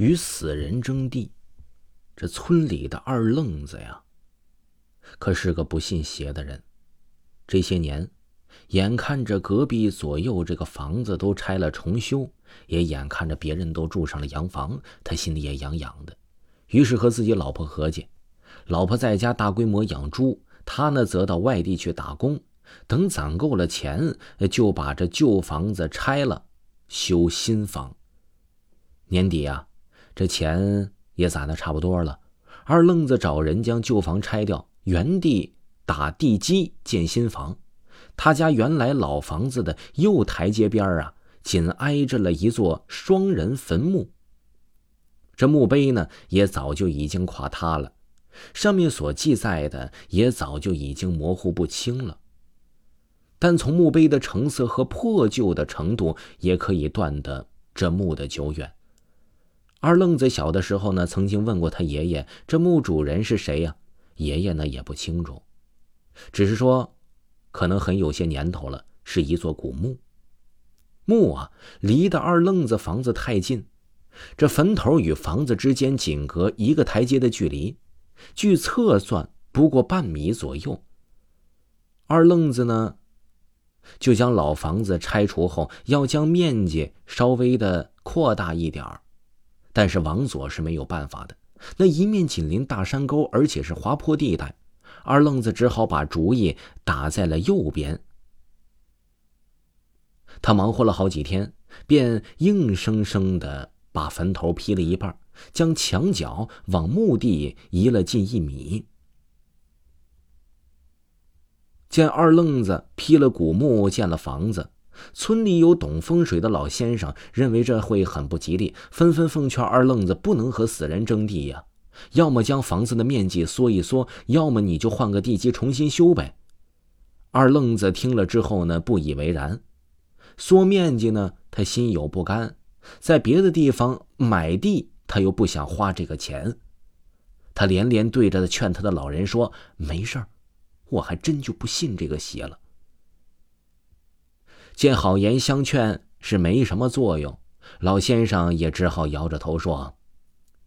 与死人争地。这村里的二愣子呀，可是个不信邪的人。这些年，眼看着隔壁左右这个房子都拆了重修，也眼看着别人都住上了洋房，他心里也痒痒的。于是和自己老婆合计，老婆在家大规模养猪，他呢则到外地去打工。等攒够了钱，就把这旧房子拆了，修新房。年底啊，这钱也攒的差不多了。二愣子找人将旧房拆掉，原地打地基建新房。他家原来老房子的右台阶边啊，紧挨着了一座双人坟墓。这墓碑呢，也早就已经垮塌了，上面所记载的也早就已经模糊不清了。但从墓碑的成色和破旧的程度，也可以断得这墓的久远。二愣子小的时候呢，曾经问过他爷爷：“这墓主人是谁呀？”爷爷呢也不清楚，只是说，可能很有些年头了，是一座古墓。墓啊，离的二愣子房子太近，这坟头与房子之间仅隔一个台阶的距离，据测算不过半米左右。二愣子呢？就将老房子拆除后，要将面积稍微的扩大一点儿，但是王佐是没有办法的。那一面紧邻大山沟，而且是滑坡地带，二愣子只好把主意打在了右边。他忙活了好几天，便硬生生的把坟头劈了一半，将墙角往墓地移了近一米。见二愣子劈了古墓建了房子，村里有懂风水的老先生认为这会很不吉利，纷纷奉劝二愣子不能和死人争地呀，要么将房子的面积缩一缩，要么你就换个地基重新修呗。二愣子听了之后呢，不以为然，缩面积呢，他心有不甘，在别的地方买地，他又不想花这个钱，他连连对着劝他的老人说：“没事儿。”我还真就不信这个邪了。见好言相劝是没什么作用，老先生也只好摇着头说：“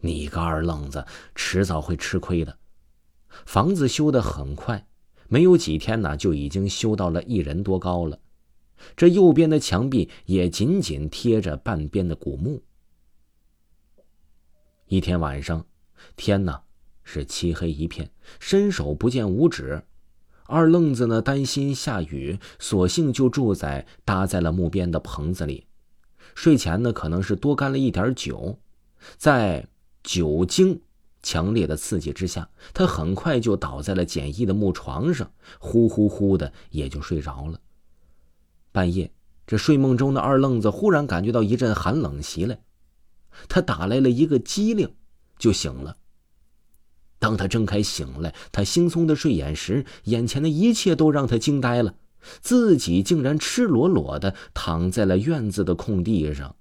你个二愣子，迟早会吃亏的。”房子修得很快，没有几天呢，就已经修到了一人多高了。这右边的墙壁也紧紧贴着半边的古墓。一天晚上，天呢是漆黑一片，伸手不见五指。二愣子呢，担心下雨，索性就住在搭在了木边的棚子里。睡前呢，可能是多干了一点酒，在酒精强烈的刺激之下，他很快就倒在了简易的木床上，呼呼呼的也就睡着了。半夜，这睡梦中的二愣子忽然感觉到一阵寒冷袭来，他打来了一个激灵，就醒了。当他睁开醒来，他惺忪的睡眼时，眼前的一切都让他惊呆了。自己竟然赤裸裸的躺在了院子的空地上。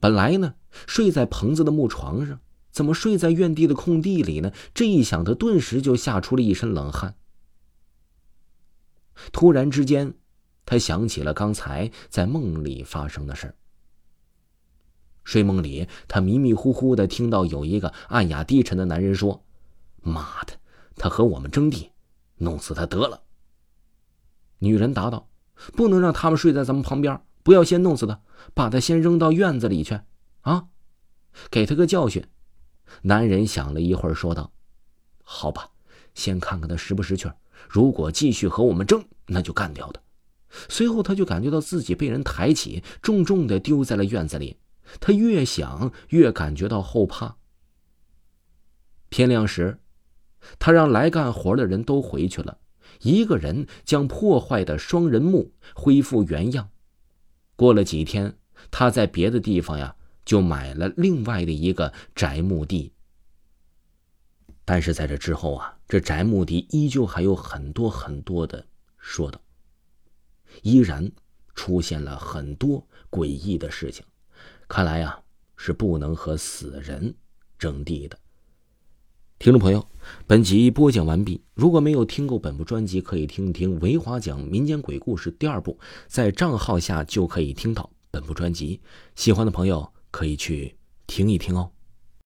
本来呢，睡在棚子的木床上，怎么睡在院地的空地里呢？这一想，他顿时就吓出了一身冷汗。突然之间，他想起了刚才在梦里发生的事儿。睡梦里，他迷迷糊糊的听到有一个暗哑低沉的男人说：“妈的，他和我们争地，弄死他得了。”女人答道：“不能让他们睡在咱们旁边，不要先弄死他，把他先扔到院子里去，啊，给他个教训。”男人想了一会儿，说道：“好吧，先看看他识不识趣如果继续和我们争，那就干掉他。”随后，他就感觉到自己被人抬起，重重的丢在了院子里。他越想越感觉到后怕。天亮时，他让来干活的人都回去了，一个人将破坏的双人墓恢复原样。过了几天，他在别的地方呀就买了另外的一个宅墓地。但是在这之后啊，这宅墓地依旧还有很多很多的说道，依然出现了很多诡异的事情。看来呀，是不能和死人争地的。听众朋友，本集播讲完毕。如果没有听过本部专辑，可以听一听《维华讲民间鬼故事》第二部，在账号下就可以听到本部专辑。喜欢的朋友可以去。听一听哦。